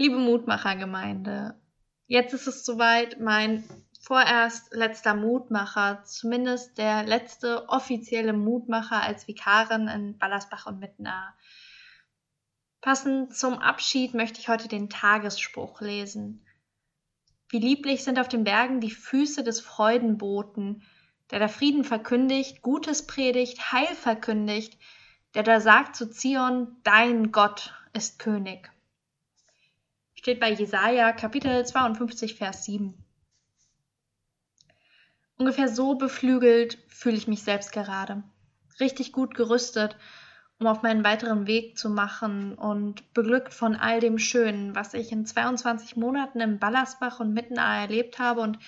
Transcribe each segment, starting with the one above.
Liebe Mutmachergemeinde, jetzt ist es soweit, mein vorerst letzter Mutmacher, zumindest der letzte offizielle Mutmacher als Vikarin in Ballersbach und Mittenaar. Passend zum Abschied möchte ich heute den Tagesspruch lesen. Wie lieblich sind auf den Bergen die Füße des Freudenboten, der da Frieden verkündigt, Gutes predigt, Heil verkündigt, der da sagt zu Zion, dein Gott ist König. Steht bei Jesaja Kapitel 52, Vers 7. Ungefähr so beflügelt fühle ich mich selbst gerade. Richtig gut gerüstet, um auf meinen weiteren Weg zu machen und beglückt von all dem Schönen, was ich in 22 Monaten im Ballersbach und Mittenaar erlebt habe und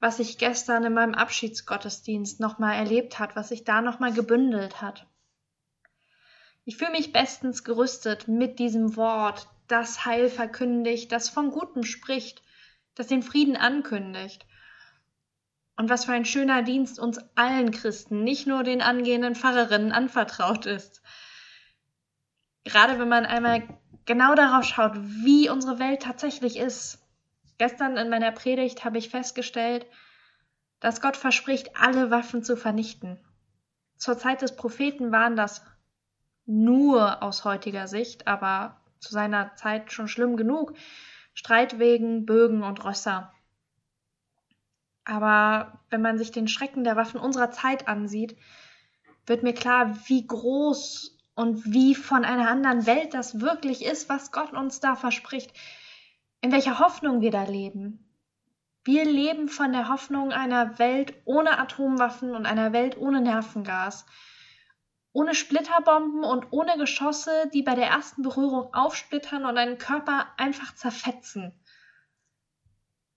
was ich gestern in meinem Abschiedsgottesdienst nochmal erlebt hat, was sich da nochmal gebündelt hat. Ich fühle mich bestens gerüstet mit diesem Wort, das Heil verkündigt, das von Gutem spricht, das den Frieden ankündigt. Und was für ein schöner Dienst uns allen Christen, nicht nur den angehenden Pfarrerinnen, anvertraut ist. Gerade wenn man einmal genau darauf schaut, wie unsere Welt tatsächlich ist. Gestern in meiner Predigt habe ich festgestellt, dass Gott verspricht, alle Waffen zu vernichten. Zur Zeit des Propheten waren das nur aus heutiger Sicht, aber zu seiner Zeit schon schlimm genug. Streitwegen, Bögen und Rösser. Aber wenn man sich den Schrecken der Waffen unserer Zeit ansieht, wird mir klar, wie groß und wie von einer anderen Welt das wirklich ist, was Gott uns da verspricht, in welcher Hoffnung wir da leben. Wir leben von der Hoffnung einer Welt ohne Atomwaffen und einer Welt ohne Nervengas, ohne Splitterbomben und ohne Geschosse, die bei der ersten Berührung aufsplittern und einen Körper einfach zerfetzen.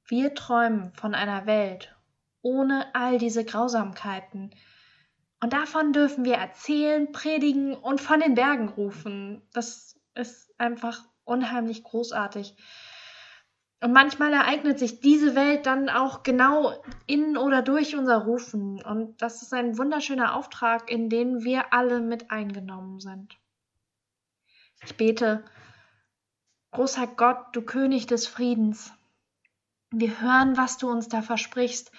Wir träumen von einer Welt ohne all diese Grausamkeiten. Und davon dürfen wir erzählen, predigen und von den Bergen rufen. Das ist einfach unheimlich großartig. Und manchmal ereignet sich diese Welt dann auch genau in oder durch unser Rufen. Und das ist ein wunderschöner Auftrag, in den wir alle mit eingenommen sind. Ich bete, großer Gott, du König des Friedens. Wir hören, was du uns da versprichst.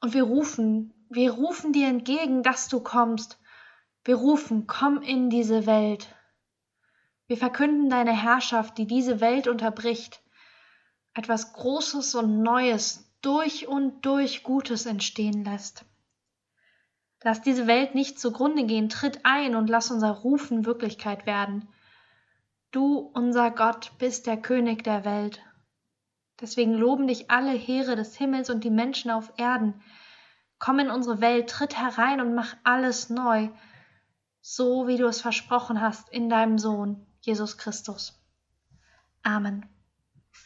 Und wir rufen, wir rufen dir entgegen, dass du kommst. Wir rufen, komm in diese Welt. Wir verkünden deine Herrschaft, die diese Welt unterbricht etwas Großes und Neues, durch und durch Gutes entstehen lässt. Lass diese Welt nicht zugrunde gehen, tritt ein und lass unser Rufen Wirklichkeit werden. Du, unser Gott, bist der König der Welt. Deswegen loben dich alle Heere des Himmels und die Menschen auf Erden. Komm in unsere Welt, tritt herein und mach alles neu, so wie du es versprochen hast in deinem Sohn, Jesus Christus. Amen.